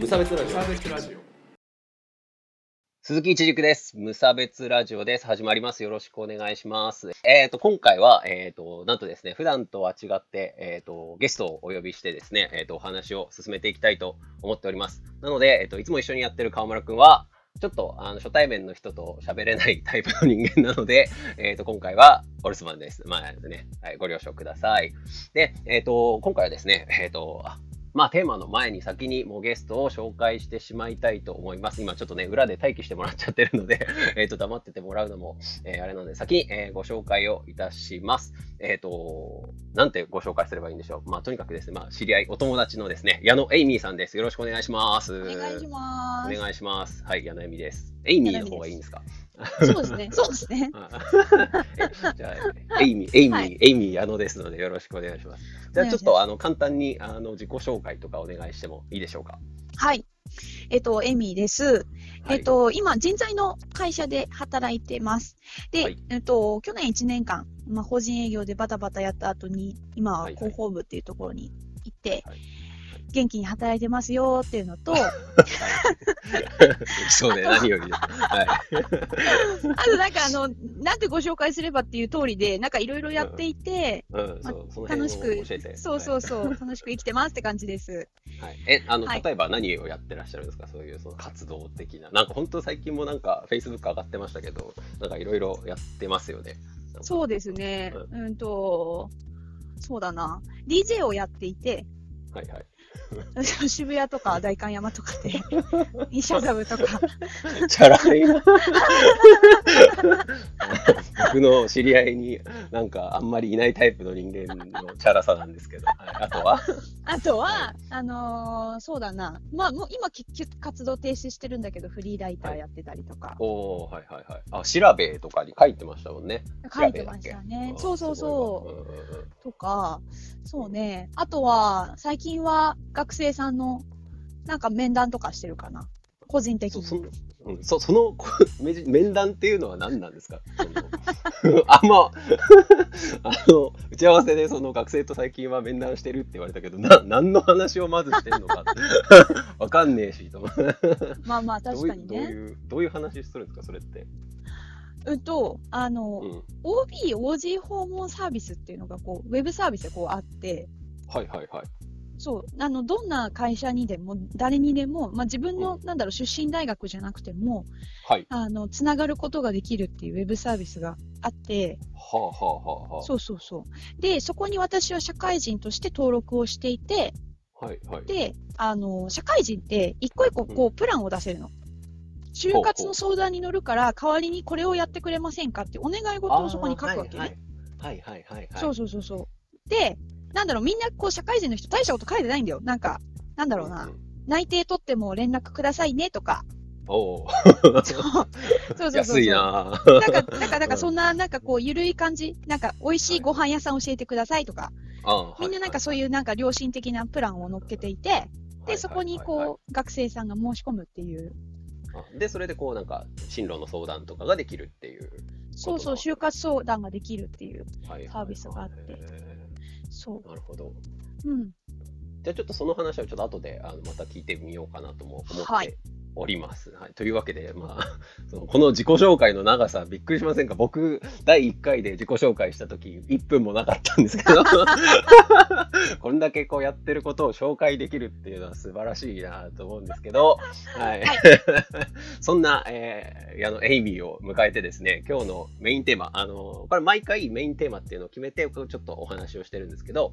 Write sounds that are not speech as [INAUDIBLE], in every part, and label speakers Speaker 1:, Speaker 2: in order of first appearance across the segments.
Speaker 1: 無差別ラジオ
Speaker 2: 無差別ラジオ
Speaker 1: 鈴木一軸です。無差別ラジオです。始まります。よろしくお願いします。えっ、と、今回は、えっ、と、なんとですね、普段とは違って、えっ、と、ゲストをお呼びしてですね、えっ、と、お話を進めていきたいと思っております。なので、えっ、と、いつも一緒にやってる川村くんは、ちょっと、あの、初対面の人と喋れない [LAUGHS] タイプの人間なので、えっ、と、今回は、お留守番です。まあ、ね、はい、ご了承ください。で、えっ、と、今回はですね、えっ、と、あまあ、テーマの前に先にもうゲストを紹介してしまいたいと思います。今ちょっとね、裏で待機してもらっちゃってるので、[LAUGHS] えっと、黙っててもらうのも、えーあれなので、先に、えーご紹介をいたします。えっ、と、なんてご紹介すればいいんでしょう？まあ、とにかくですね、まあ、知り合い、お友達のですね、矢野エイミーさんです。よろしくお願いします。
Speaker 3: お願いします。
Speaker 1: お願いします。はい、矢野エイミーです。エイミーの方がいいんですか？
Speaker 3: そうですね。[LAUGHS] そうですね。
Speaker 1: じゃあ、エイミー、エイミー、
Speaker 3: はい
Speaker 1: エイミー矢野ですので、よろしくお願いします。じゃあ、ちょっと、あの、簡単に、あの、自己紹介とかお願いしてもいいでしょうか？
Speaker 3: はい。えっと、エミーです。
Speaker 1: はい
Speaker 3: えっ、と、今、人材の会社で働いてます。で、
Speaker 1: はい
Speaker 3: えっと、去年1年間、まあ、法人営業でバタバタやった後に、今は
Speaker 1: はいはい
Speaker 3: 広報部っていうところに行って、
Speaker 1: はい
Speaker 3: 元気に働いてますよっていうのと、あ [LAUGHS]
Speaker 1: そうで、何よりです。はい。[LAUGHS]
Speaker 3: となんかあの、なんてご紹介すればっていう通りで、なんかいろいろやっていて、
Speaker 1: うん、
Speaker 3: ま
Speaker 1: そう、その
Speaker 3: 楽
Speaker 1: 辺
Speaker 3: しく。そうそうそう、楽しく生きてますって感じです。
Speaker 1: はい。え、あの、
Speaker 3: はい
Speaker 1: 例えば何をやってらっしゃるんですか？そういうその活動的な。なんか本当最近もなんか Facebook 上がってましたけど、なんかいろいろやってますよね。
Speaker 3: そうですね。
Speaker 1: う
Speaker 3: うんと、そうだな。DJ をやっていて、
Speaker 1: はいはい。[LAUGHS]
Speaker 3: 渋谷とか代官山とかで、[LAUGHS] イシャザブとか、
Speaker 1: チャラいな。僕の知り合いになんかあんまりいないタイプの人間のチャラさなんですけど、はい、あとは？
Speaker 3: あとは、
Speaker 1: は
Speaker 3: あのーそうだな。まあ、もう今結局活動停止してるんだけど、フリーライターやってたりとか、
Speaker 1: おー、はいはいはい。あ、調べとかに書いてましたもんね。
Speaker 3: 書いてましたね。そうそうそう。とか、そうね。あとは、最近は学生さんの、なんか面談とかしてるかな。個人的に。
Speaker 1: そそうん、そ [LAUGHS] その面談っていうのは何なんですか？[LAUGHS] あんま [LAUGHS] あの打ち合わせでその学生と最近は面談してるって言われたけどな何の話をまずしてるのかわかんねえしと。
Speaker 3: まあまあ、
Speaker 1: どういうどう
Speaker 3: 確かにね。
Speaker 1: いうどういう話するんですかそれって、
Speaker 3: うんと、あの、
Speaker 1: うん、
Speaker 3: OB、OG 訪問サービスっていうのが、こう、ウェブサービスでこうあって、
Speaker 1: はいはいはい
Speaker 3: そう、あの、どんな会社にでも、誰にでも、まあ、自分の、
Speaker 1: うん
Speaker 3: なんだろう、出身大学じゃなくても、
Speaker 1: はい
Speaker 3: あの、つながることができるっていうウェブサービスがあって、
Speaker 1: はあはあはあは
Speaker 3: そうそうそう。で、そこに私は社会人として登録をしていて、
Speaker 1: あはいはい
Speaker 3: で、あの、社会人って、一個一個、こう、プランを出せるの。就活の相談に乗るから、代わりにこれをやってくれませんかってお願い事をそこに書くわけね。
Speaker 1: はいはいはいはいはい
Speaker 3: そうそうそうそう。で、なんだろう、みんなこう社会人の人大したこと書いてないんだよ。なんか、なんだろうな、
Speaker 1: んん
Speaker 3: 内定取っても連絡くださいねとか。
Speaker 1: おお
Speaker 3: そうそうそうそう。
Speaker 1: 安いな
Speaker 3: なんか、なんか、なんかそんな、なんかこう、ゆるい感じ。なんか、美味しいご飯屋さん教えてくださいとか。
Speaker 1: あ
Speaker 3: みんななんかそう
Speaker 1: う
Speaker 3: いうなんか良心的なプランを乗っけていて、で、そこにこう、学生さんが申し込むっていう。
Speaker 1: うでそれでこうなんか進路の相談とかができるっていう
Speaker 3: そうそう、就活相談ができるっていう。
Speaker 1: はい
Speaker 3: サービスがあって
Speaker 1: へ
Speaker 3: そ
Speaker 1: ーなるほど。
Speaker 3: う。うん。
Speaker 1: じゃあちょっとその話はちょっと後であのまた聞いてみようかなとも思って
Speaker 3: はい
Speaker 1: おります。はい、というわけで、まあ、[LAUGHS] そのこの自己紹介の長さ、びっくりしませんか？僕、第1回で自己紹介した時1分もなかったんですけど、[LAUGHS] こんだけこうやってることを紹介できるっていうのは素晴らしいなと思うんですけど、はい。
Speaker 3: はい。[LAUGHS]
Speaker 1: そんな、えー、あの、エイミーを迎えてですね、今日のメインテーマ、あの、これ毎回メインテーマっていうのを決めて、ちょっとお話をしてるんですけど、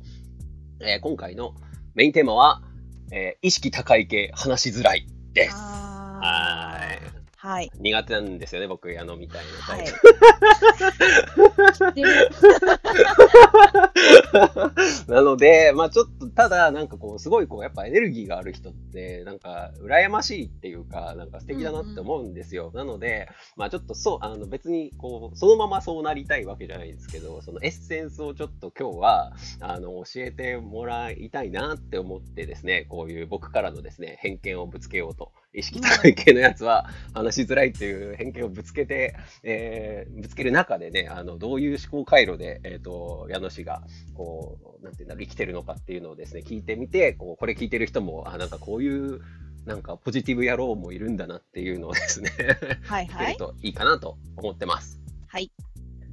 Speaker 1: えー今回のメインテーマは、えー意識高い系話しづらいです。はい。
Speaker 3: ーはい。
Speaker 1: 苦手なんですよね、僕、矢野みたいなタイ
Speaker 3: はい
Speaker 1: プ。。
Speaker 3: でも、
Speaker 1: なので、まあちょっと、ただ、なんかこう、すごいこう、やっぱエネルギーがある人って、なんか、羨ましいっていうか、なんか素敵だなって思うんですよ。なので、まあちょっとそう、あの別に、こう、そのままそうなりたいわけじゃないですけど、そのエッセンスをちょっと今日は、あの、教えてもらいたいなって思ってですね、こういう僕からのですね、偏見をぶつけようと、意識高い系のやつは話しづらいっていう偏見をぶつけて、えーぶつける中でね、あの、どういう思考回路で、えっ、と、矢野氏が、こう、なんていうんだろう、生きてるのかっていうのをですね、聞いてみて、こう、これ聞いてる人も、あ、なんかこういう、なんかポジティブ野郎もいるんだなっていうのをですね
Speaker 3: はいはい
Speaker 1: 聞ける。といいかなと思ってます。
Speaker 3: はい。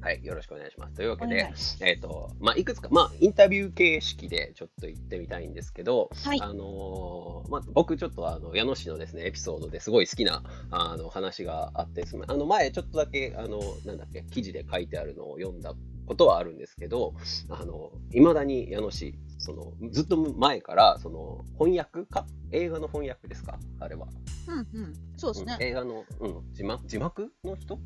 Speaker 1: はい、よろしくお願いします。というわけ
Speaker 3: お
Speaker 1: でえっ、と、まあ、いくつか、まあ、インタビュー形式でちょっと言ってみたいんですけど、
Speaker 3: はい。
Speaker 1: あのーまあ、僕ちょっとあの矢野氏のですねエピソードですごい好きなあの話があってですねあの前ちょっとだけあのなんだっけ記事で書いてあるのを読んだことはあるんですけどあの未だに矢野氏そのずっと前からその翻訳か？映画の翻訳ですか？あれは、
Speaker 3: うんうん。そうですね
Speaker 1: うん。映画の、うん、字幕字幕の人？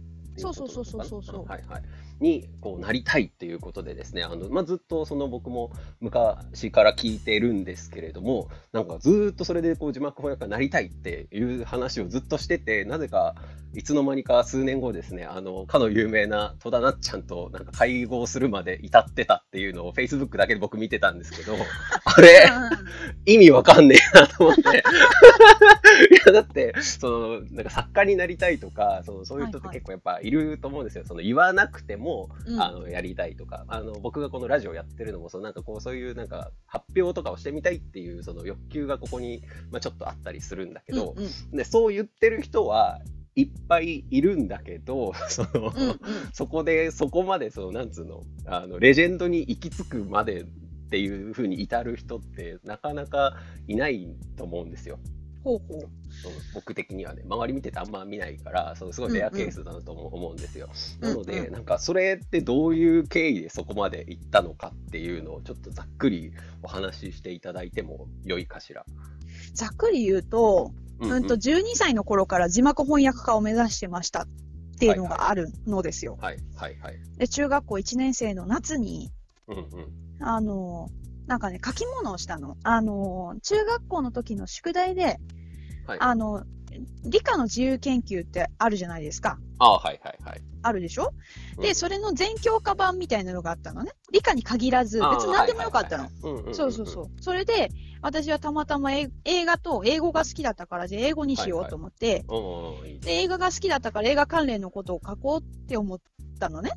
Speaker 1: っていこと
Speaker 3: そうそうそうそう
Speaker 1: はいはい。にこうなりたいっていうことでですねあの、まあ、ずっとその僕も昔から聞いてるんですけれどもなんかずっとそれでこう字幕翻訳家になりたいっていう話をずっとしててなぜかいつの間にか数年後ですねあのかの有名な戸田なっちゃんとなんか会合するまで至ってたっていうのを Facebook だけで僕見てたんですけど [LAUGHS] あれ？意味わかんねえなと思って。いや、だって、その、なんか作家になりたいとか、そのそういう人って結構やっぱいると思うんですよ。その言わなくても、
Speaker 3: うん
Speaker 1: あの、やりたいとか、あの、僕がこのラジオやってるのも、そのなんかこう、そういうなんか発表とかをしてみたいっていう、その欲求がここに、まあちょっとあったりするんだけど、
Speaker 3: うんうん
Speaker 1: で、そう言ってる人はいっぱいいるんだけど、[LAUGHS] その、
Speaker 3: うんうん
Speaker 1: そこで、そこまで、その、なんつうの、あの、レジェンドに行き着くまでっていうふうに至る人って、なかなかいないと思うんですよ。
Speaker 3: ほうほう。
Speaker 1: 僕的にはね、周り見ててあんま見ないから、そのすごいレアケースだなと思うんですよ。なので、
Speaker 3: うんうん
Speaker 1: なんか、それってどういう経緯でそこまで行ったのかっていうのを、ちょっとざっくりお話ししていただいても良いかしら。
Speaker 3: ざっくり言うと、
Speaker 1: うん
Speaker 3: うんと、12歳の頃から字幕翻訳家を目指してましたっていうのがあるのですよ。
Speaker 1: はい、はい、はい。
Speaker 3: で、中学校1年生の夏に、
Speaker 1: うんうん。
Speaker 3: あの、なんかね、書き物をしたの。あの、中学校の時の宿題で、
Speaker 1: はい。
Speaker 3: あの、理科の自由研究ってあるじゃないですか。
Speaker 1: あはい、はい、はい。
Speaker 3: あるでしょ？
Speaker 1: うん
Speaker 3: で、それの全教科版みたいなのがあったのね。理科に限らず、別に何でもよかったの。そうそうそう。それで、私はたまたまえ映画と英語が好きだったから、じゃあ英語にしようと思って、で、映画が好きだったから映画関連のことを書こうって思ったのね。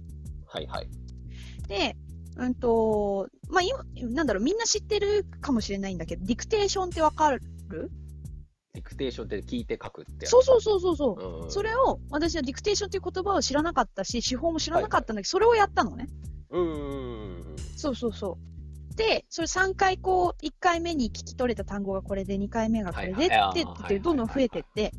Speaker 1: はいはい。
Speaker 3: で、うんと、まあ、今、なんだろう、みんな知ってるかもしれないんだけど、ディクテーションってわかる？
Speaker 1: ディクテーションって聞いて書くって
Speaker 3: そうそうそうそうそう。
Speaker 1: うんうん
Speaker 3: それを、私はディクテーションっていう言葉を知らなかったし、手法も知らなかったんだけど、それをやったのね。
Speaker 1: うんうんうん
Speaker 3: そうそうそう。で、それ3回こう、1回目に聞き取れた単語がこれで、2回目がこれで、
Speaker 1: はいはい
Speaker 3: ってどんどん増えてって、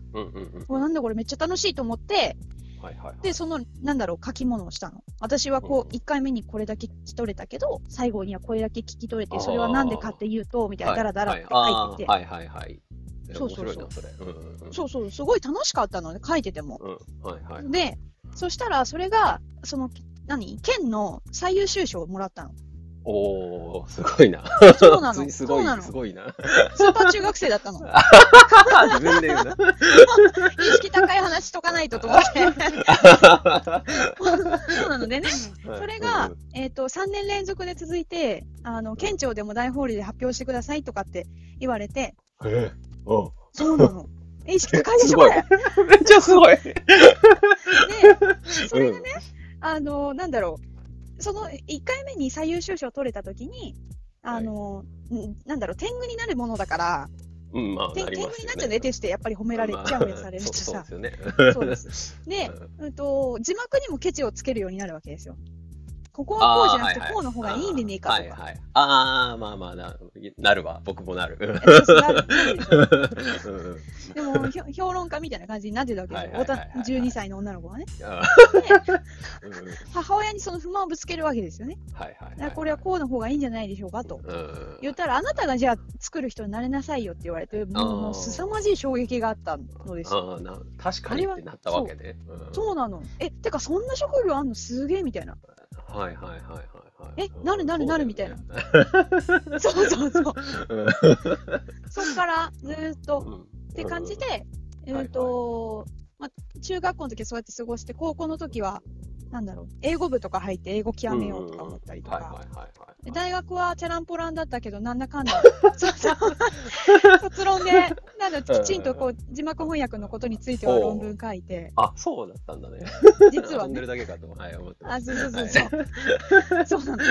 Speaker 3: なんだこれめっちゃ楽しいと思って、
Speaker 1: はいはいはい
Speaker 3: で、その、なんだろう、書き物をしたの。私はこ
Speaker 1: うん
Speaker 3: う、1回目にこれだけ聞き取れたけど、最後にはこれだけ聞き取れて、それはなんでかっていうと、みたいな、ダラダラって書いてて、
Speaker 1: はいはいはいはい。
Speaker 3: そうそうそう
Speaker 1: それ。う。
Speaker 3: そうそう、すごい楽しかったのね、書いてても。
Speaker 1: うん。はいはい。
Speaker 3: で、そしたら、それが、その、何？県の最優秀賞をもらったの。
Speaker 1: おー、すごいな。
Speaker 3: そうなの。[LAUGHS]
Speaker 1: すごい。すごいな。
Speaker 3: スーパー中学生だったの。[LAUGHS]
Speaker 1: 自分で言うな。
Speaker 3: 意識高い話しとかないとと思って。[LAUGHS] そうなのでね、それが、えっ、と、3年連続で続いて、あの、県庁でも大ホールで発表してくださいとかって言われて。
Speaker 1: えお
Speaker 3: そうなの。え意識高いでしょ、これ。
Speaker 1: めっちゃすごい。
Speaker 3: で、それがね、あの、なんだろう、その1回目に最優秀賞を取れたときに、あの、んなんだろう、天狗になるものだから、
Speaker 1: うん、まあ、
Speaker 3: 天狗になっちゃう
Speaker 1: ね。
Speaker 3: ね、テストやっぱり褒められちゃうやされるとさ。
Speaker 1: そうですよね。
Speaker 3: そうです。で、うんと、字幕にもケチをつけるようになるわけですよ。ここはこうじゃなくて、こうの方がいいんでねえかとか。
Speaker 1: はいはい。ああ、まあまあな、なるわ。僕もなる。[LAUGHS]
Speaker 3: でも、評論家みたいな感じになってたわけですよ。
Speaker 1: はいはいはいはい
Speaker 3: おた12歳の女の子がね。母親にその不満をぶつけるわけですよね。これはこうの方がいいんじゃないでしょうかと。
Speaker 1: うん。
Speaker 3: 言ったら、あなたがじゃあ作る人になれなさいよって言われて、もう凄まじい衝撃があったのですよ。
Speaker 1: ああ、な確かにってなったわけね。うん
Speaker 3: そうなの。え、てかそんな職業あんの？すげえみたいな。
Speaker 1: はいはいはいはいはい。
Speaker 3: えなるなるなるみたいな
Speaker 1: な。[LAUGHS]
Speaker 3: そうそうそう。
Speaker 1: う [LAUGHS] ん
Speaker 3: そっからずーっと
Speaker 1: うん
Speaker 3: って感じで、え
Speaker 1: はい
Speaker 3: っと、まあ、中学校の時はそうやって過ごして、高校の時は、なんだろう、英語部とか入って英語極めようとか思ったりとか。大学はチャランポランだったけど、なんだかんだ、[LAUGHS] そうそう。卒論で、なんだきちんとこう字幕翻訳のことについては論文書いて、
Speaker 1: あ、そうだったんだね。
Speaker 3: 実はね、
Speaker 1: るだけかと、はい、思ってま
Speaker 3: あ、
Speaker 1: す。
Speaker 3: そうそうそう。そう、そうなの。で、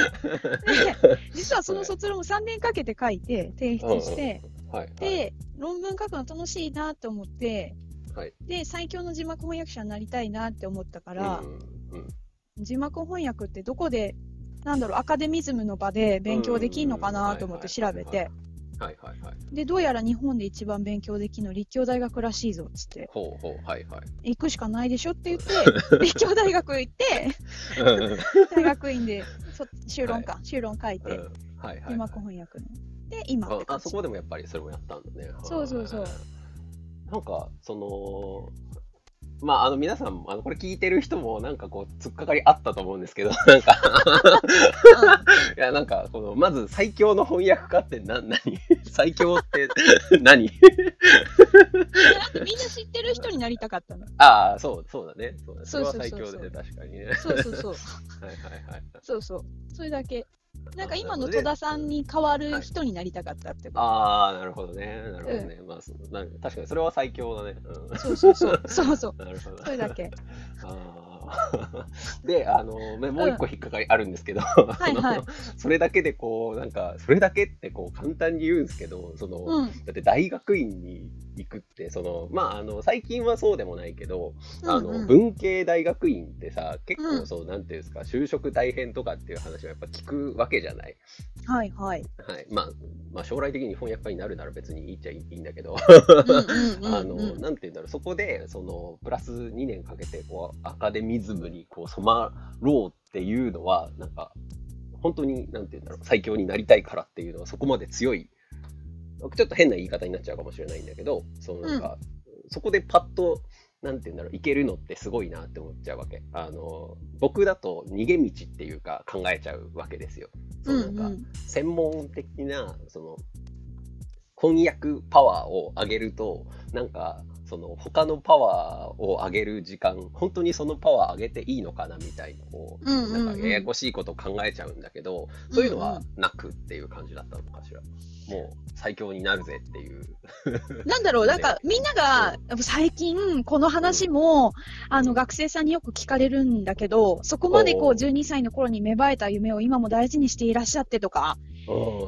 Speaker 3: 実はその卒論を3年かけて書いて、提出して、
Speaker 1: はい。
Speaker 3: で、論文書くの楽しいなって思って、
Speaker 1: はい。
Speaker 3: で、最強の字幕翻訳者になりたいなって思ったから、字幕翻訳ってどこで、なんだろう、アカデミズムの場で勉強できんのかなと思って調べて、
Speaker 1: はいはいはい。
Speaker 3: で、どうやら日本で一番勉強できるの立教大学らしいぞっつって、
Speaker 1: ほうほう、はいはい。
Speaker 3: 行くしかないでしょって言って、[LAUGHS] 立教大学行って、大学院でそ修論か、修論書いて、
Speaker 1: はいはいはい。
Speaker 3: 字幕翻訳の。で、今。
Speaker 1: ああそこでもやっぱりそれもやったんだね。
Speaker 3: そうそうそう。
Speaker 1: はい。なんか、その、まあ、あの皆さん、あのこれ聞いてる人も、なんかこう、突っかかりあったと思うんですけど、[LAUGHS] なんか、いや、なんか、この、まず最強の翻訳家ってな、何？最強って [LAUGHS] 何？
Speaker 3: みんな知ってる人になりたかったの。[LAUGHS]
Speaker 1: ああ、そう、そうだね。そうだそれは最強ですね、確かにね。
Speaker 3: そうそうそう。
Speaker 1: はいはいはい。
Speaker 3: そうそう。それだけ。なんか今の戸田さんに代わる人になりたかったってこと。
Speaker 1: ああ、なるほどね。なるほどね。まあ、そなんか確かにそれは最強だね。うん
Speaker 3: そうそうそう。そうそう。[LAUGHS]
Speaker 1: なるほど。
Speaker 3: それだけ。[LAUGHS]
Speaker 1: あー [LAUGHS] で、あの、ねもう一個引っかかりあるんですけど、
Speaker 3: はい
Speaker 1: それだけでこう、なんか、それだけってこう、簡単に言うんですけど、その、
Speaker 3: うん。
Speaker 1: だって大学院に行くって、その、まあ、あの、最近はそうでもないけど、あの、
Speaker 3: うんうん
Speaker 1: 文系大学院ってさ、結
Speaker 3: うん
Speaker 1: 構そう、なんていうんですか、就職大変とかっていう話はやっぱ聞くわけじゃない？
Speaker 3: はいはい。
Speaker 1: はい。まあ、まあ、将来的に翻訳家になるなら別にいいっちゃいいんだけど、
Speaker 3: うんうんうん [LAUGHS]
Speaker 1: あの、
Speaker 3: うん
Speaker 1: なんていうんだろう、そこで、その、プラス2年かけて、こう、アカデミズムに、こう、染まろうっていうのは、なんか、本当に、なんていうんだろう、最強になりたいからっていうのは、そこまで強い、ちょっと変な言い方になっちゃうかもしれないんだけど、そのなんか、そこでパッと、なんていうんだろう、いけるのってすごいなって思っちゃうわけ。あの、僕だと逃げ道っていうか考えちゃうわけですよ。そうなんか、
Speaker 3: うんうん
Speaker 1: 専門的なその翻訳パワーを上げるとなんかその他のパワーを上げる時間本当にそのパワー上げていいのかなみたいなこう、なんかややこしいことを考えちゃうんだけどそういうのはなくっていう感じだったのかしら。もう最強になるぜっていう。
Speaker 3: なんだろう、[LAUGHS] なんかみんなが最近この話もあの学生さんによく聞かれるんだけど、そこまでこう
Speaker 1: おう
Speaker 3: 12歳の頃に芽生えた夢を今も大事にしていらっしゃってとか、
Speaker 1: うん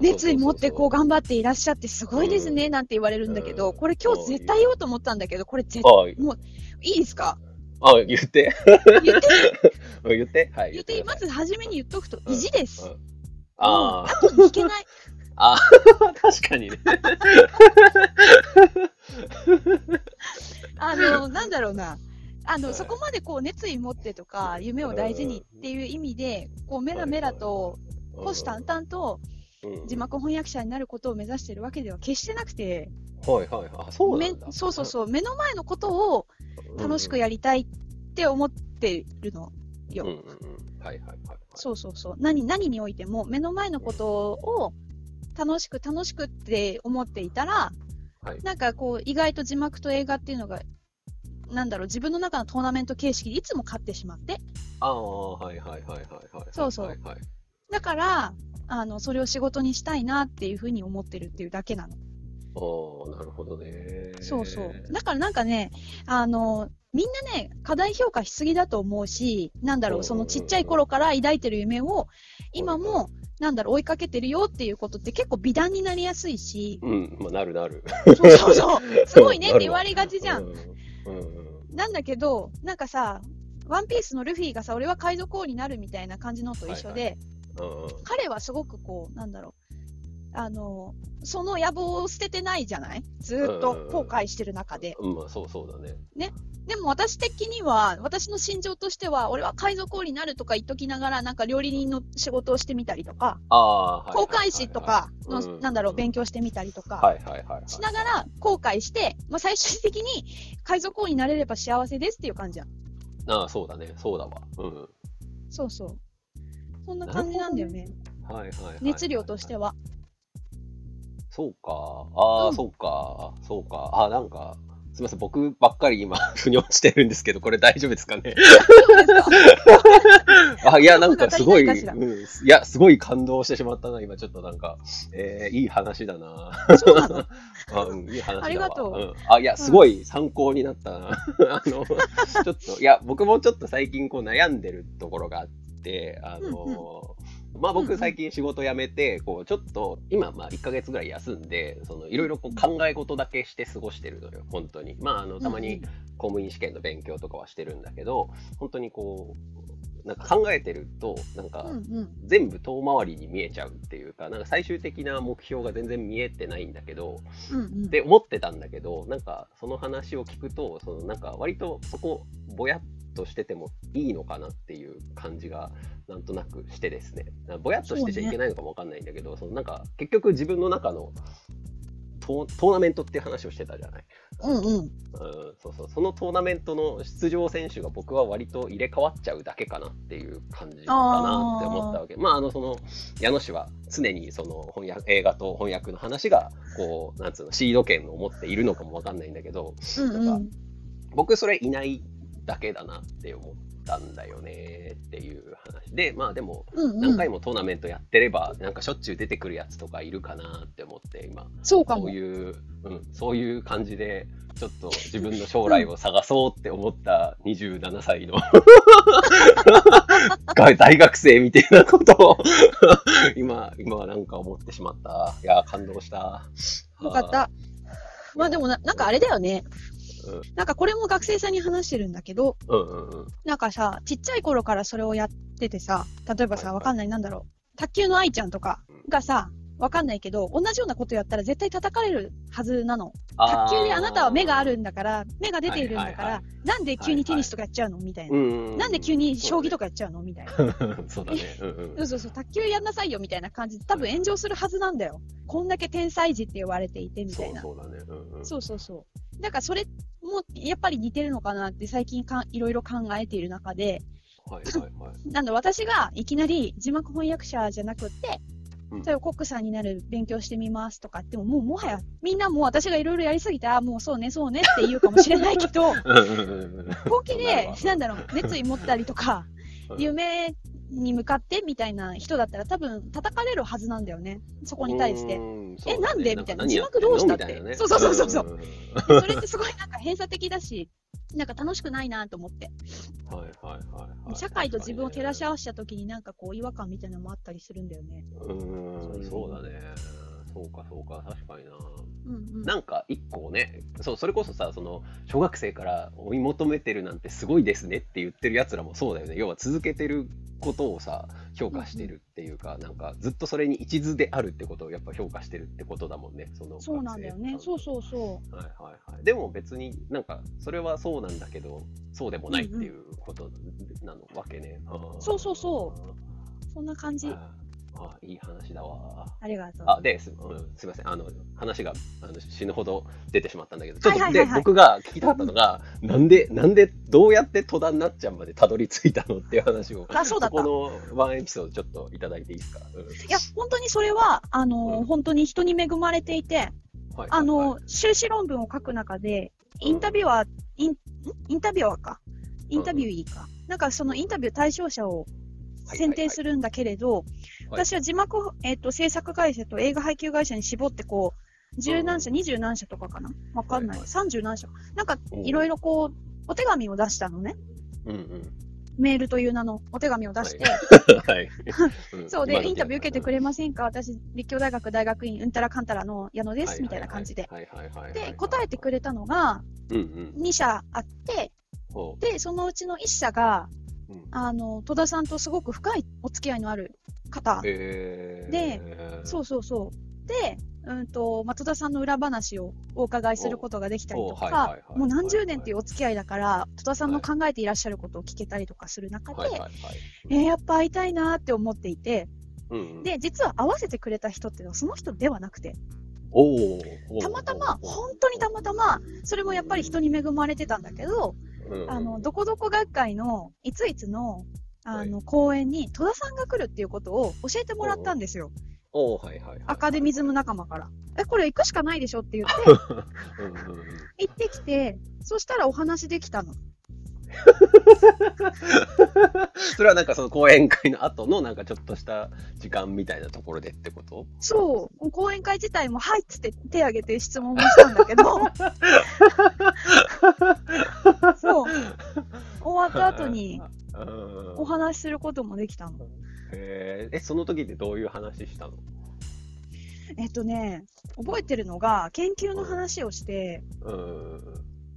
Speaker 3: 熱意持ってこう頑張っていらっしゃってすごいですねなんて言われるんだけど、
Speaker 1: うん。
Speaker 3: これ今日絶対言おうと思ったんだけど、これ絶
Speaker 1: そうそう
Speaker 3: もういいですか？
Speaker 1: ああ言って。
Speaker 3: 言って、
Speaker 1: 言って。[LAUGHS] はい
Speaker 3: まず初めに言っとくと
Speaker 1: うん。
Speaker 3: 意地です。
Speaker 1: あ
Speaker 3: 後に引けない。[LAUGHS]
Speaker 1: あ [LAUGHS] 確かにね。
Speaker 3: あの、なんだろうな。あの、
Speaker 1: はい。
Speaker 3: そこまでこう熱意持ってとか、夢を大事にっていう意味で、こうメラメラと、虎視眈々と
Speaker 1: うん
Speaker 3: 字幕翻訳者になることを目指してるわけでは決してなくて、
Speaker 1: はいはい。あ、そう
Speaker 3: め
Speaker 1: なんだ。
Speaker 3: そうそうそう、目の前のことを楽しくやりたいって思ってるのよ。
Speaker 1: うんうんうん。はいはいはいはい。
Speaker 3: そうそうそう。何、何においても、目の前のことを楽しく楽しくって思っていたら、
Speaker 1: はい
Speaker 3: なんかこう、意外と字幕と映画っていうのが、なんだろう、自分の中のトーナメント形式でいつも勝ってしまって。
Speaker 1: ああ、はいはいはいはいはい。
Speaker 3: そうそう
Speaker 1: はいはい。
Speaker 3: だから、あの、それを仕事にしたいなっていうふうに思ってるっていうだけなの。
Speaker 1: ああ、なるほどね。
Speaker 3: そうそう。だからなんかね、あの、みんなね、過大評価しすぎだと思うし、なんだろう、そのちっちゃい頃から抱いてる夢を、今も、なんだろう、追いかけてるよっていうことって結構美談になりやすいし、
Speaker 1: うん、まあ、なるなる。
Speaker 3: そうそうそう、[LAUGHS] すごいねって言われがちじゃん。
Speaker 1: うん。うんうん。
Speaker 3: なんだけど、なんかさ、ワンピースのルフィがさ、俺は海賊王になるみたいな感じのと一緒で、
Speaker 1: はいうんうん
Speaker 3: 彼はすごくこう、なんだろう、あの、その野望を捨ててないじゃない？ずーっと後悔してる中で。
Speaker 1: うん、まあそうそうだね。
Speaker 3: でも私的には、私の心情としては、俺は海賊王になるとか言っときながら、なんか料理人の仕事をしてみたりとか。航海士とかの、
Speaker 1: うん
Speaker 3: なんだろう、勉強してみたりとか、
Speaker 1: はいはいはいはい。
Speaker 3: しながら後悔して、まあ、最終的に海賊王になれれば幸せですっていう感じやん。
Speaker 1: ああ、そうだね。そうだわ。うん。
Speaker 3: そうそう。そんな感じなんだよね。
Speaker 1: はいはいはい。
Speaker 3: 熱量としては。
Speaker 1: そうか。ああ、
Speaker 3: うん
Speaker 1: そうか。そうか。あなんか、すみません。僕ばっかり今、[LAUGHS] 腑に落ちてるんですけど、これ大丈夫ですかね？あ、いや、なんかすごい、うん、いや、すごい感動してしまったな、今ちょっとなんか、えー、いい話だな。
Speaker 3: そうなの？
Speaker 1: あ、[LAUGHS] うん、いい話だわ。
Speaker 3: ありがとうん
Speaker 1: あ、いや、すごい参考になったな。[LAUGHS] あの、ちょっと、いや、僕もちょっと最近こう悩んでるところがあって、あの、
Speaker 3: うん
Speaker 1: まあ僕最近仕事辞めて、こうちょっと今まあ1ヶ月ぐらい休んで、そのいろいろこう考え事だけして過ごしてるのよ、本当に。まああのたまに公務員試験の勉強とかはしてるんだけど、本当にこう、なんか考えてると、なんか全部遠回りに見えちゃうっていうか、なんか最終的な目標が全然見えてないんだけど、って思ってたんだけど、なんかその話を聞くと、そのなんか割とそこぼやっとしててもいいのかなっていう感じがなんとなくしてですねぼやっとしてちゃいけないのかもわかんないんだけどそ、ね、のなんか結局自分の中のトーナメントっていう話をしてたじゃない。
Speaker 3: うんうん。うん、
Speaker 1: そうそう。そのトーナメントの出場選手が僕は割と入れ替わっちゃうだけかなっていう感じかなって思ったわけ。まあ、あの、その、矢野氏は常にその翻訳、映画と翻訳の話が、こう、なんつうの、シード権を持っているのかもわかんないんだけど、うんうん、なんか、僕それいないだけだなって思ったんだよねっていう話。でまあでも何回もトーナメントやってれば、なんかしょっちゅう出てくるやつとかいるかなって思って今。
Speaker 3: そう
Speaker 1: かそういう、うん、そういう感じでちょっと自分の将来を探そうって思った27歳の [LAUGHS] 大学生みたいなことを今今はなんか思ってしまった。いや感動した。
Speaker 3: よかった。まあでもななんかあれだよねなんかこれも学生さんに話してるんだけど、
Speaker 1: うんうんうん、
Speaker 3: なんかさ、ちっちゃい頃からそれをやっててさ、例えばさ、わかんない、なんだろう、卓球の愛ちゃんとかがさ、わかんないけど、同じようなことやったら絶対叩かれるはずなの。卓球であなたは目があるんだから、目が出ているんだから、はいはいはい、なんで急にテニスとかやっちゃうの？みたいな、なんで急に将棋とかやっちゃうの？みたいな。[LAUGHS]
Speaker 1: そうだね。うんうん、
Speaker 3: そうそう、卓球やんなさいよみたいな感じで、多分炎上するはずなんだよ。こんだけ天才児って言われていてみたいな。
Speaker 1: そうそうだね。うんうん、
Speaker 3: そうそうそう。なんかそれもやっぱり似てるのかなって最近かいろいろ考えている中で、
Speaker 1: はいはいはい、[LAUGHS]
Speaker 3: なんだ私がいきなり字幕翻訳者じゃなくて、例えばコックさんになる勉強してみますとかっても、もうもはや、みんなもう私がいろいろやりすぎて、あもうそうね、そうねって言うかもしれないけど、[LAUGHS] 本気で、[LAUGHS] なんだろう、熱意持ったりとか、夢に向かってみたいな人だったら多分叩かれるはずなんだよね。そこに対して。え、なんで？みたいな。字幕どうしたって。ね、そうそうそうそうそう。それってすごいなんか閉鎖的だし、なんか楽しくないなと思って。
Speaker 1: はいはいはい、はい、
Speaker 3: 社会と自分を照らし合わせた時になんかこう違和感みたいなのもあったりするんだよね。
Speaker 1: うん、そうだね。そうかそうか、確かにな。うんうん、なんか一個ねそうそれこそさその小学生から追い求めてるなんてすごいですねって言ってるやつらもそうだよね。要は続けてることをさ評価してるっていうか、うん、なんかずっとそれに一途であるってことをやっぱ評価してるってことだもんねその
Speaker 3: そうなんだよね。そうそうそう。
Speaker 1: はいはいはい。でも別になんかそれはそうなんだけどそうでもないっていうことなの、わけね、
Speaker 3: うん、そうそうそう。そんな感じ
Speaker 1: あいい話だわ。
Speaker 3: ありがとう。
Speaker 1: あ、で、す,、うん、すみません。あの、話があの死ぬほど出てしまったんだけど、ちょっと、で、僕が聞きたかったのが、なんで、なんで、どうやって戸田なっちゃんまでたどり着いたのっていう話を、
Speaker 3: あ、そうだ
Speaker 1: このワンエピソードちょっといただいていいですか、
Speaker 3: うん、いや、本当にそれは、あの、うん、本当に人に恵まれていて、はい、あの、修士論文を書く中で、インタビュアー、イン、インタビュアーか。インタビューいいか。なんかそのインタビュー対象者を選定するんだけれど、私は字幕、えっ、ー、と、制作会社と映画配給会社に絞って、こう、十何社、二十何社とかかな？わかんない。三十何社。なんか、いろいろこう、お手紙を出したのね。
Speaker 1: うんうん。
Speaker 3: メールという名のお手紙を出して、[LAUGHS]
Speaker 1: はい。[LAUGHS]
Speaker 3: そうで、インタビュー受けてくれませんか？私、立教大学大学院うんたらかんたらの矢野です、みたいな感じで。で、答えてくれたのが、2社あって、で、そのうちの1社が、あの戸田さんとすごく深いお付き合いのある方、
Speaker 1: え
Speaker 3: ー、で、そうそうそう。で、うんとまあ、戸田さんの裏話をお伺いすることができたりとか、もう何十年っていうお付き合いだから、戸田さんの考えていらっしゃることを聞けたりとかする中で、えー、やっぱ会いたいなって思っていて、うん、で、実は会わせてくれた人っていうのはその人ではなくて、たまたま、本当にたまたま、それもやっぱり人に恵まれてたんだけど、あの、どこどこ学会のいついつの、あの、講演に戸田さんが来るっていうことを教えてもらったんですよ。
Speaker 1: おはいはい、はい、
Speaker 3: アカデミズム仲間から。え、これ行くしかないでしょって言って、[LAUGHS] 行ってきて、そしたらお話できたの。[LAUGHS]
Speaker 1: それはなんかその講演会の後のなんかちょっとした時間みたいなところでってこと？
Speaker 3: そう。講演会自体もはいっつって手挙げて質問もしたんだけど、[LAUGHS] そう。終わった後に、お話しすることもできたの。
Speaker 1: へえ、その時ってどういう話したの？
Speaker 3: えっとね、覚えてるのが、研究の話をして、うん、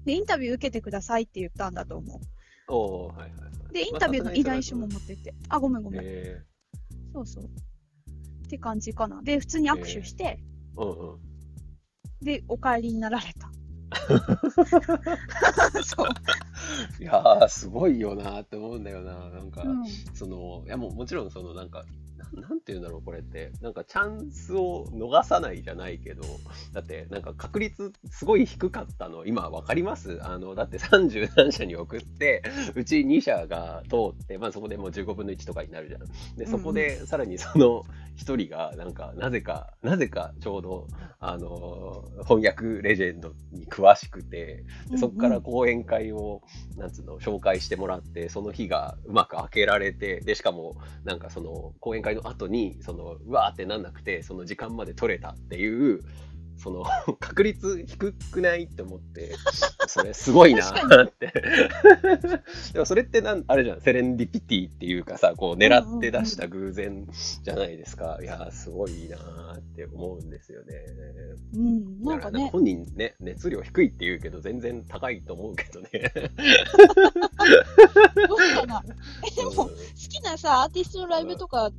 Speaker 3: で、インタビュー受けてくださいって言ったんだと思う。
Speaker 1: おはいはいはい。
Speaker 3: で、インタビューの依頼書も持ってって。あ、ごめんごめん。そうそう。って感じかな。で、普通に握手して、うんうん、で、お帰りになられた。[LAUGHS]
Speaker 1: そう。いやー、すごいよなって思うんだよな。なんか、うん、その、いやもうもちろんそのなんか、なんて言うんだろう、これって。なんか、チャンスを逃さないじゃないけど、だって、なんか確率すごい低かったの、今わかります？あの、だって30何社に送って、うち2社が通って、まあそこでもう15分の1とかになるじゃん。で、そこでさらにその1人が、なんか、なぜか、なぜかちょうど、あの、翻訳レジェンドに詳しくて、そこから講演会を、なんつうの、紹介してもらって、その日がうまく開けられて、で、しかも、なんかその、講演会の後に、その、うわーってなんなくて、その時間まで取れたっていう、その [LAUGHS] 確率低くないって思って、それすごいなって [LAUGHS] でもそれってなん、あれじゃん、セレンディピティっていうかさ、こう狙って出した偶然じゃないですか。いやすごいなって思うんですよね。
Speaker 3: うん、なんかね。
Speaker 1: 本人ね、熱量低いって言うけど、全然高いと思うけどね。[LAUGHS]
Speaker 3: どうかな。でも、好きなさ、アーティストのライブとか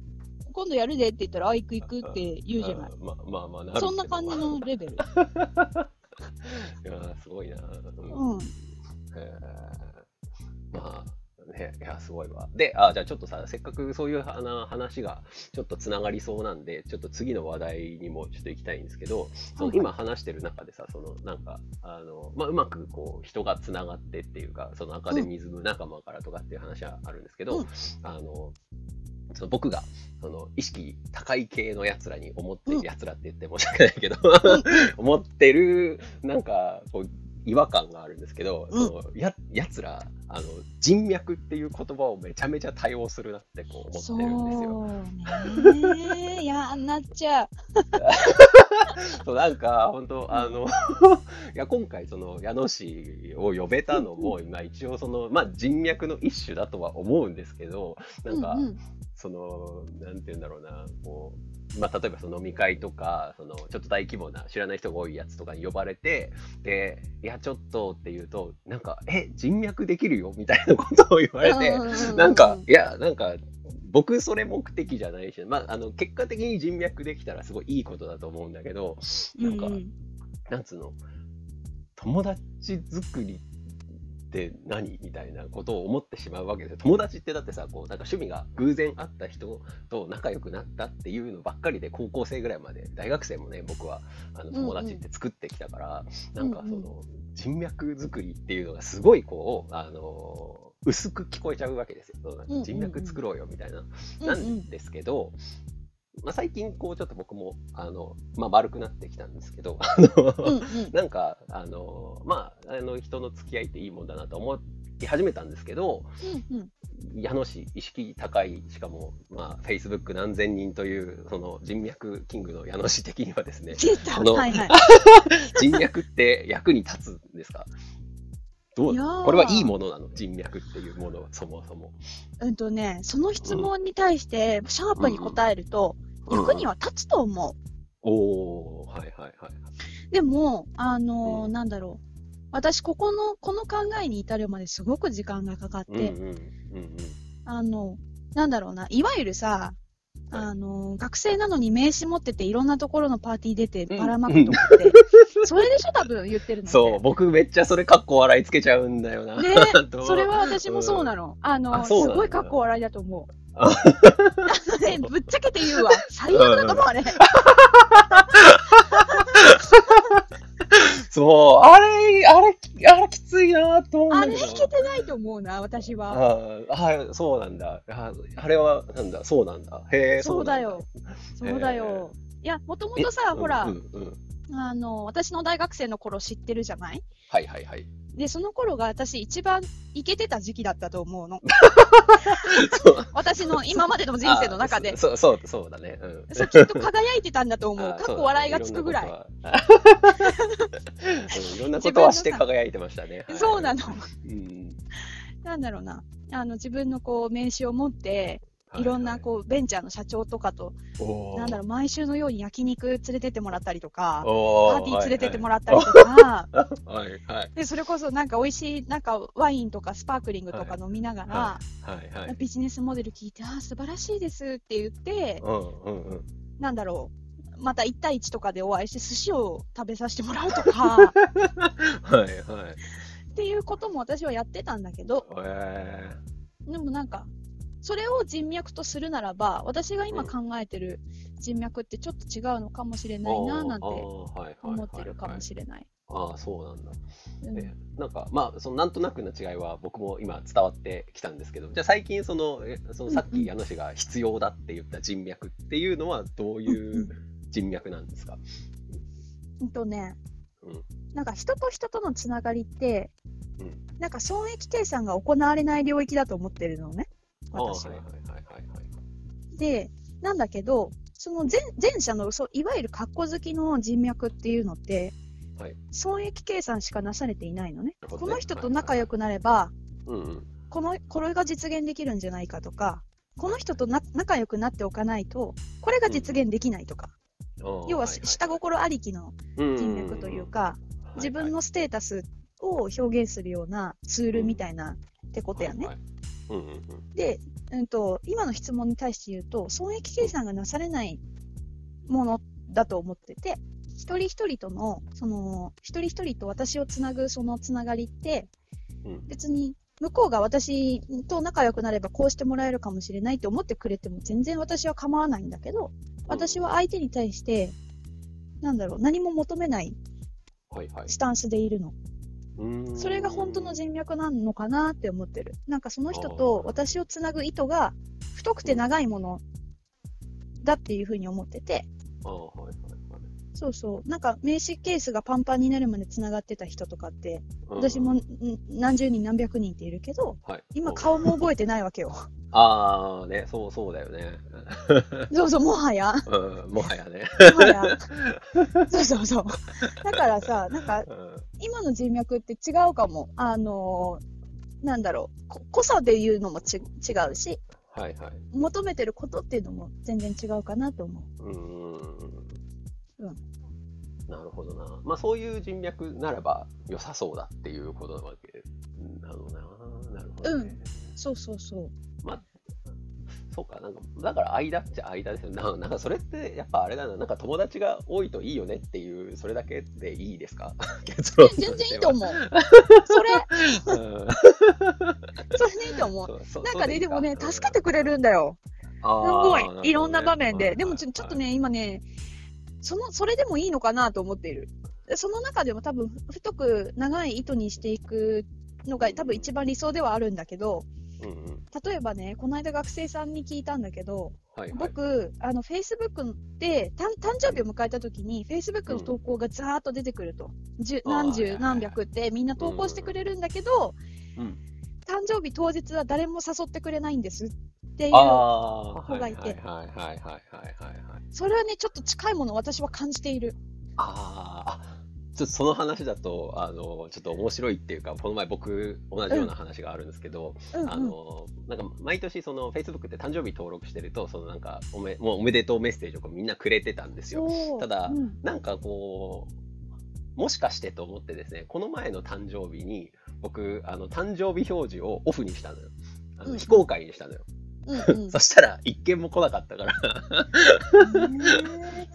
Speaker 3: 今度やるでって言ったら、あ、行く行くって言うじゃない。
Speaker 1: まあまあまあ
Speaker 3: なそんな感じのレベル。[LAUGHS] い
Speaker 1: やすごいな。うん。まあ、ね、いや、すごいわ。で、あ、じゃあちょっとさ、せっかくそういう話がちょっとつながりそうなんで、ちょっと次の話題にもちょっと行きたいんですけど、その今話してる中でさ、そのなんか、あの、まあ、うまくこう、人がつながってっていうか、そのアカデミズム仲間からとかっていう話はあるんですけど、うん、あの、その僕がその意識高い系のやつらに思ってる、やつらって言って申し訳ないけど [LAUGHS] 思ってるなんかこう違和感があるんですけど、うん、そのややつらあの人脈っていう言葉をめちゃめちゃ多用するなってこう思ってるん
Speaker 3: ですよ。ねえ、やんなっちゃう。[LAUGHS]
Speaker 1: そうなんか本当あの [LAUGHS] いや今回その矢野氏を呼べたのも、今一応そのまあ人脈の一種だとは思うんですけどなんか、うんうんその、なんて言うんだろうな、こう、まあ、例えばその飲み会とか、その、ちょっと大規模な知らない人が多いやつとかに呼ばれて、で、いや、ちょっとって言うと、なんか、え、人脈できるよみたいなことを言われて、なんか、いや、なんか、僕それ目的じゃないし、まあ、あの、結果的に人脈できたらすごいいいことだと思うんだけど、なんか、うん、なんつうの、友達作りって何？みたいなことを思ってしまうわけですよ。友達ってだってさ、こう、なんか趣味が偶然会った人と仲良くなったっていうのばっかりで、高校生ぐらいまで、大学生もね、僕はあの友達って作ってきたから、うんうん、なんかその、人脈作りっていうのがすごいこう、あの、薄く聞こえちゃうわけですよ。人脈作ろうよみたいな。なんですけど、まあ、最近こうちょっと僕もあの、まあ、丸くなってきたんですけど [LAUGHS] なんかあのまああの人の付き合いっていいもんだなと思い始めたんですけど、うんうん、矢野氏意識高いしかも、まあ、フェイスブック何千人というその人脈キングの矢野氏的にはですねはいはい、[LAUGHS] 人脈って役に立つんですか？どうこれはいいものなの？人脈っていうものはそもそも。
Speaker 3: うんとね、その質問に対してシャープに答えると、うん役には立つと思う。
Speaker 1: おー、はいはいはい。
Speaker 3: でも、あのーうん、なんだろう。私、ここの、この考えに至るまですごく時間がかかって、うんうんうんうん、あの、なんだろうな、いわゆるさ、あの、学生なのに名刺持ってていろんなところのパーティー出てばらまくとかって、それでしょ？多分言ってるの
Speaker 1: そう、僕めっちゃそれかっこ笑いつけちゃうんだよな。
Speaker 3: ね。[LAUGHS] それは私もそうなの。あの、すごいかっこ笑いだと思う。ね、ぶっちゃけて言うわ。最悪だと思う、あれ。
Speaker 1: そう、あれ、あれ、あれきついなと思う
Speaker 3: あれいけてないと思うな、私
Speaker 1: は。ああ、そうなんだ。ああれは、なんだ、そうなんだ。へ
Speaker 3: え、そうだよ。そうだよ。いや、もともとさ、ほら、うんうんうん、あの、私の大学生の頃知ってるじゃない？
Speaker 1: はいはいはい。
Speaker 3: で、その頃が私一番イケてた時期だったと思うの。私の今までの人生の中で。
Speaker 1: そう、そう、そうだね。
Speaker 3: うん、そう、きっと輝いてたんだと思う。かっこ笑いがつくぐらい。
Speaker 1: いろんなことは [LAUGHS] して輝いてましたね。
Speaker 3: そうなの。うん、なんだろうな。あの自分のこう名刺を持って、いろんなこうベンチャーの社長とかと、なんだろう、毎週のように焼肉連れてってもらったりとか、パーティー連れてってもらったりとか、[LAUGHS] でそれこそなんか美味しいなんかワインとかスパークリングとか飲みながら、はいはいはい、ビジネスモデル聞いて、ああ、素晴らしいですって言って、うんうんうん、なんだろう、また1対1とかでお会いして寿司を食べさせてもらうとか、[LAUGHS] はいはい、っていうことも私はやってたんだけど、えー、でもなんか、それを人脈とするならば、私が今考えてる人脈ってちょっと違うのかもしれないななんて思ってるかもしれない。
Speaker 1: ああ、そうなんだ。うん、なんか、まあ、そのなんとなくの違いは僕も今伝わってきたんですけど、じゃあ最近その、そのさっき矢野氏が必要だって言った人脈っていうのはどういう人脈なんですか、
Speaker 3: うんとね、うん、なんか人と人とのつながりって、うん、なんか損益計算が行われない領域だと思ってるのね。私は。で、なんだけど、その前前者のそういわゆる格好好きの人脈っていうのって、はい、損益計算しかなされていないのね。この人と仲良くなれば、このこれが実現できるんじゃないかとか、この人とな仲良くなっておかないと、これが実現できないとか、うん、要は、下心ありきの人脈というか、自分のステータスを表現するようなツールみたいなってことやね。はいはいで、うんと、今の質問に対して言うと、損益計算がなされないものだと思ってて、一人一人との、その、一人一人と私をつなぐそのつながりって、別に向こうが私と仲良くなればこうしてもらえるかもしれないって思ってくれても全然私は構わないんだけど、私は相手に対して、なんだろう、何も求めない。スタンスでいるの。それが本当の人脈なのかなって思ってる。なんかその人と私をつなぐ糸が太くて長いものだっていうふうに思ってて。そうそう。なんか名刺ケースがパンパンになるまでつながってた人とかって、私も何十人何百人っているけど、はい、今顔も覚えてないわけよ。
Speaker 1: ああ、ね、そうそうだよね。[LAUGHS]
Speaker 3: そうそう、もはや。
Speaker 1: うん、もはやね。
Speaker 3: もはや。[LAUGHS] そうそうそう。だからさ、なんか、今の人脈って違うかも。あのー、なんだろう、濃さで言うのもち違うし、はいはい。求めてることっていうのも全然違うかなと思う。うん。
Speaker 1: うん。なるほどな。まあそういう人脈ならば良さそうだっていうことなわけなのな。なるほど、ね、
Speaker 3: うん。そうそうそう。まあ、
Speaker 1: そうか、なんか、だから間っちゃ間ですよ。ななんかそれってやっぱあれだな、なんか友達が多いといいよねっていう、それだけでいいですか？
Speaker 3: 全然いいと思う。それ、それでいいと思う。なんかね、でもね、助けてくれるんだよ。すごい、いろんな場面で。でもちょちょっとね、今ね、その、それでもいいのかなと思っている。その中でも多分、太く長い糸にしていくのが多分一番理想ではあるんだけど、うんうん、例えばね、この間学生さんに聞いたんだけど、はいはい、僕、あの、Facebook で誕生日を迎えた時に、Facebook の投稿がざーっと出てくると。うん、何十何百ってみんな投稿してくれるんだけど、うん、誕生日当日は誰も誘ってくれないんですっていう子がいて。それはね、ちょっと近いものを私は感じている。
Speaker 1: ああ、ちょっとその話だと、あの、ちょっと面白いっていうか、この前僕、同じような話があるんですけど、うん、あの、なんか毎年その Facebook って誕生日登録してると、そのなんかおめ、もうおめでとうメッセージをこうみんなくれてたんですよ。ただ、うん、なんかこう、もしかしてと思ってですね、この前の誕生日に、僕、あの、誕生日表示をオフにしたのよ。あの、非公開にしたのよ。うんうん、[LAUGHS] そしたら一件も来なかったから。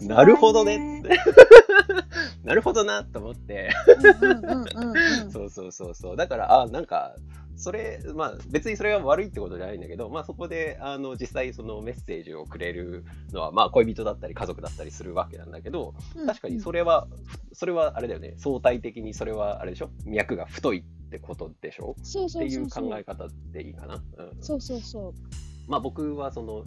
Speaker 1: [LAUGHS] なるほどね。って [LAUGHS] なるほどなと思って。そうそうそうそう。だからあなんかそれまあ別にそれが悪いってことじゃないんだけどまあそこであの実際そのメッセージをくれるのはまあ恋人だったり家族だったりするわけなんだけど確かにそれはそれはあれだよね。相対的にそれはあれでしょ？脈が太いってことでしょ？っていう考え方でいいかな、うん、
Speaker 3: そうそうそう
Speaker 1: まあ僕はその、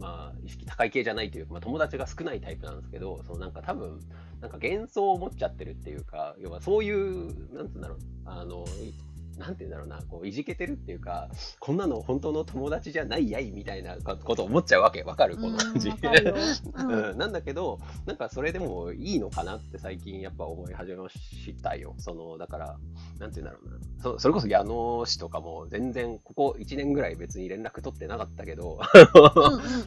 Speaker 1: まあ意識高い系じゃないというか、まあ友達が少ないタイプなんですけど、そのなんか多分、なんか幻想を持っちゃってるっていうか、要はそういう、なんつうんだろう、あの、なんて言うんだろうな、こう、いじけてるっていうか、こんなの本当の友達じゃないやいみたいなこと思っちゃうわけ。わかる？この感じ。[LAUGHS] うん、なんだけど、なんかそれでもいいのかなって最近やっぱ思い始めましたよ。その、だから、なんて言うんだろうな。そそれこそ矢野氏とかも全然ここ1年ぐらい別に連絡取ってなかったけど、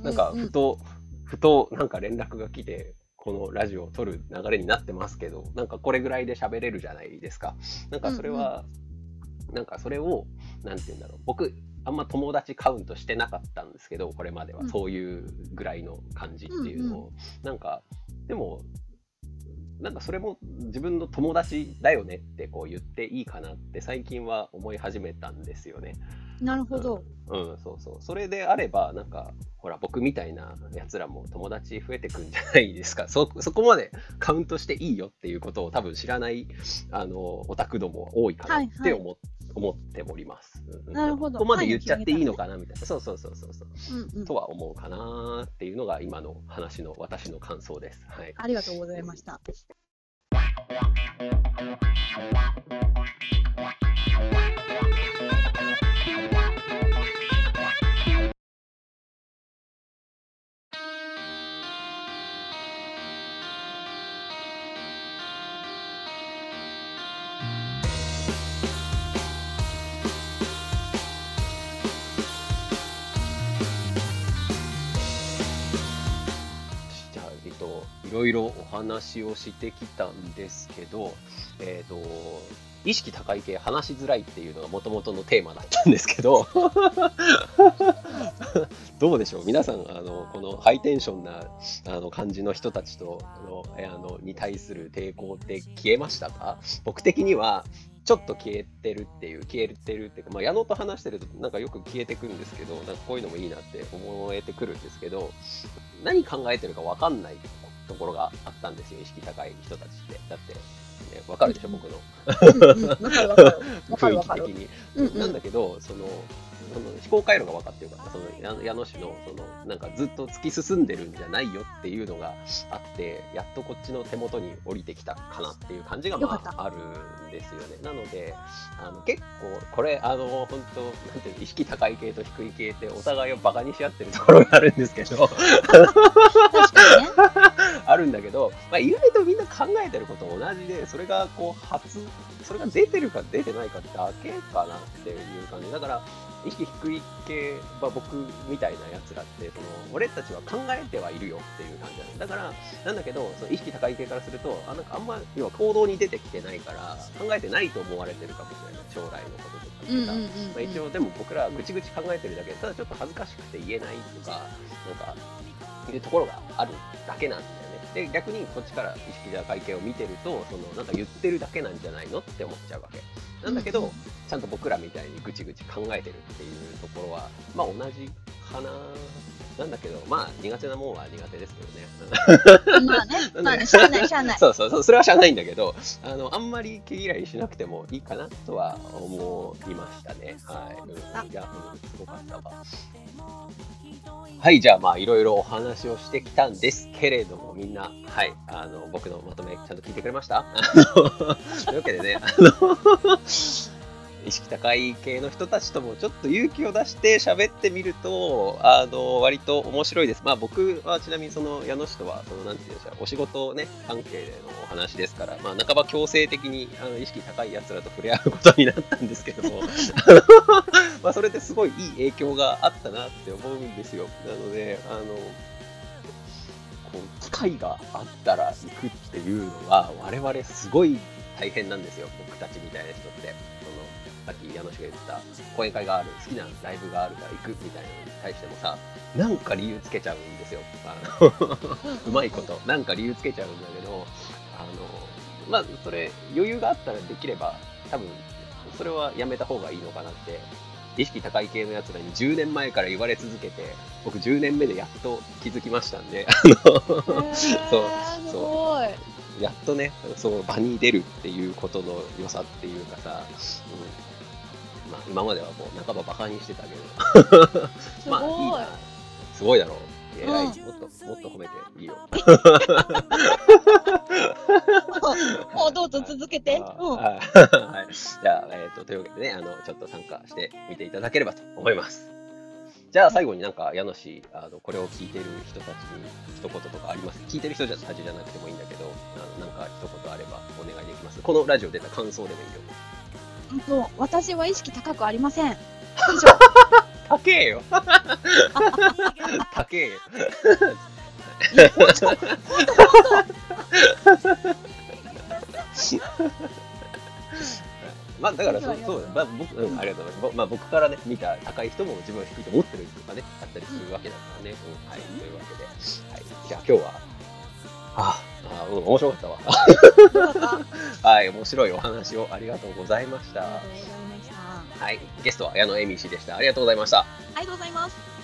Speaker 1: なんかふと、ふとなんか連絡が来て、このラジオを撮る流れになってますけど、なんかこれぐらいで喋れるじゃないですか。なんかそれは、なんかそれを、なんて言うんだろう。僕、あんま友達カウントしてなかったんですけど、これまでは。そういうぐらいの感じっていうのを。うんうん、なんか、でも、なんかそれも自分の友達だよねってこう言っていいかなって最近は思い始めたんですよね。
Speaker 3: なるほど、
Speaker 1: うん。うん、そうそう。それであれば、なんか、ほら、僕みたいなやつらも友達増えてくんじゃないですか。[LAUGHS] そ、そこまでカウントしていいよっていうことを多分知らない、あの、オタクども多いかなって思,、はいはい、思っております。
Speaker 3: なるほど。
Speaker 1: ここまで言っちゃっていいのかなみたいな。そうそうそうそうそう、うんうん。とは思うかなっていうのが今の話の私の感想です。はい。
Speaker 3: ありがとうございました。
Speaker 1: ろいろお話をしてきたんですけど、えっ、ー、と、意識高い系話しづらいっていうのがもともとのテーマだったんですけど [LAUGHS] どうでしょう？皆さんあのこのハイテンションなあの感じの人たちとのあのに対する抵抗って消えましたか？僕的にはちょっと消えてるっていう、消えてるっていうか、まあ、矢野と話してるとなんかよく消えてくるんですけど、なんかこういうのもいいなって思えてくるんですけど、何考えてるかわかんないところがあったんですよ、意識高い人たちって。だって、ね、わかるでしょ、僕の。[LAUGHS] 雰囲気的に。なんだけど、その、その思考回路が分かってるからその矢野氏のそのなんかずっと突き進んでるんじゃないよっていうのがあってやっとこっちの手元に降りてきたかなっていう感じがまああるんですよね。なのであの結構これあの本当なんていう意識高い系と低い系ってお互いをバカにし合ってるところがあるんですけどあるんだけど、まあ、意外とみんな考えてること同じでそれがこう初それが出てるか出てないかだけかなっていう感じ。だから意識低い系は僕みたいなやつらってその俺たちは考えてはいるよっていう感じなんだからなんだけどその意識高い系からするとあなんかあんま要は行動に出てきてないから考えてないと思われてるかもしれない。将来のこととかってさ、まあ、一応でも僕らぐちぐち考えてるだけ。でただちょっと恥ずかしくて言えないとかなんかいうところがあるだけなんだよねで逆にこっちから意識高い系を見てるとそのなんか言ってるだけなんじゃないのって思っちゃうわけ。なんだけど、ちゃんと僕らみたいにぐちぐち考えてるっていうところは、まあ同じかな。なんだけど、まあ苦手なもんは苦手ですけ
Speaker 3: どね。まあね、[LAUGHS] まあね、しゃあない、しゃあない。
Speaker 1: そうそうそう、それはしゃあないんだけど、あの、あんまり毛嫌いしなくてもいいかなとは思いましたね。はい。うん、いや、うん、すごかったわ。はい、じゃあまあいろいろお話をしてきたんですけれども、みんな、はい、あの、僕のまとめちゃんと聞いてくれました？[LAUGHS] というわけでね、あの意識高い系の人たちともちょっと勇気を出して喋ってみると、あの、割と面白いです。まあ僕はちなみにその矢野氏とは、その、なんていうんでしょう、お仕事ね、関係でのお話ですから、まあ半ば強制的にあの意識高い奴らと触れ合うことになったんですけども、[LAUGHS] まあそれですごいいい影響があったなって思うんですよ。なので、あの、機会があったら行くっていうのは、我々すごい大変なんですよ、僕たちみたいな人って。さっき矢野氏が言った講演会がある好きなライブがあるから行くみたいなのに対してもさなんか理由つけちゃうんですよ。[LAUGHS] うまいこと。なんか理由つけちゃうんだけどあのまあそれ余裕があったらできれば多分それはやめた方がいいのかなって意識高い系のやつらに10年前から言われ続けて僕10年目でやっと気づきましたんであの [LAUGHS] そうそう。やっとねそう場に出るっていうことの良さっていうかさ、うんまあ、今まではもう半ばバカにしてたけどまあいいなすごいだろう偉い、うん、もっともっと褒めていいよ
Speaker 3: もうどうぞ続けて。[LAUGHS] うん。
Speaker 1: はい。じゃあ、えっ、ー、と、というわけでね、あの、ちょっと参加してみていただければと思います。じゃあ最後になんか、家主、あの、これを聞いてる人たちに一言とかあります？聞いてる人たちじゃなくてもいいんだけど、あのなんか一言あればお願いできます？このラジオ出た感想でもい
Speaker 3: いよ。うんと、私は意識高くありません。以
Speaker 1: 上。高えよ。高えよ。[LAUGHS] まあだからそうそうまあ僕うんありがとうございます。まあ僕からね見た高い人も自分は低いと思ってるとかねあったりするわけだからね。うん、はいというわけで、はいじゃあ今日はああうん面白かったわ。[LAUGHS] はい、面白いお話をありがとうございました。はい、ゲストは矢野恵美氏でした。ありがとうございました。あ
Speaker 3: りがとうございます。